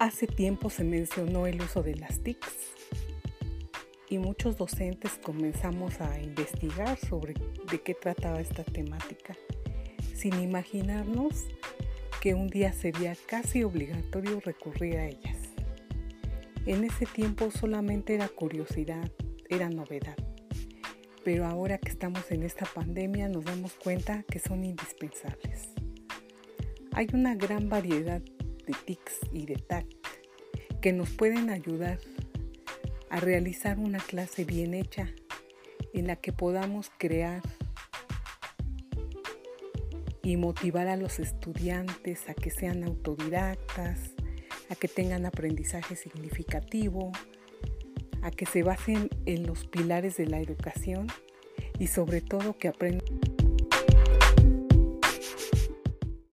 Hace tiempo se mencionó el uso de las TICs y muchos docentes comenzamos a investigar sobre de qué trataba esta temática, sin imaginarnos que un día sería casi obligatorio recurrir a ellas. En ese tiempo solamente era curiosidad, era novedad, pero ahora que estamos en esta pandemia nos damos cuenta que son indispensables. Hay una gran variedad de TICs y de TAC que nos pueden ayudar a realizar una clase bien hecha en la que podamos crear y motivar a los estudiantes a que sean autodidactas, a que tengan aprendizaje significativo, a que se basen en los pilares de la educación y sobre todo que aprendan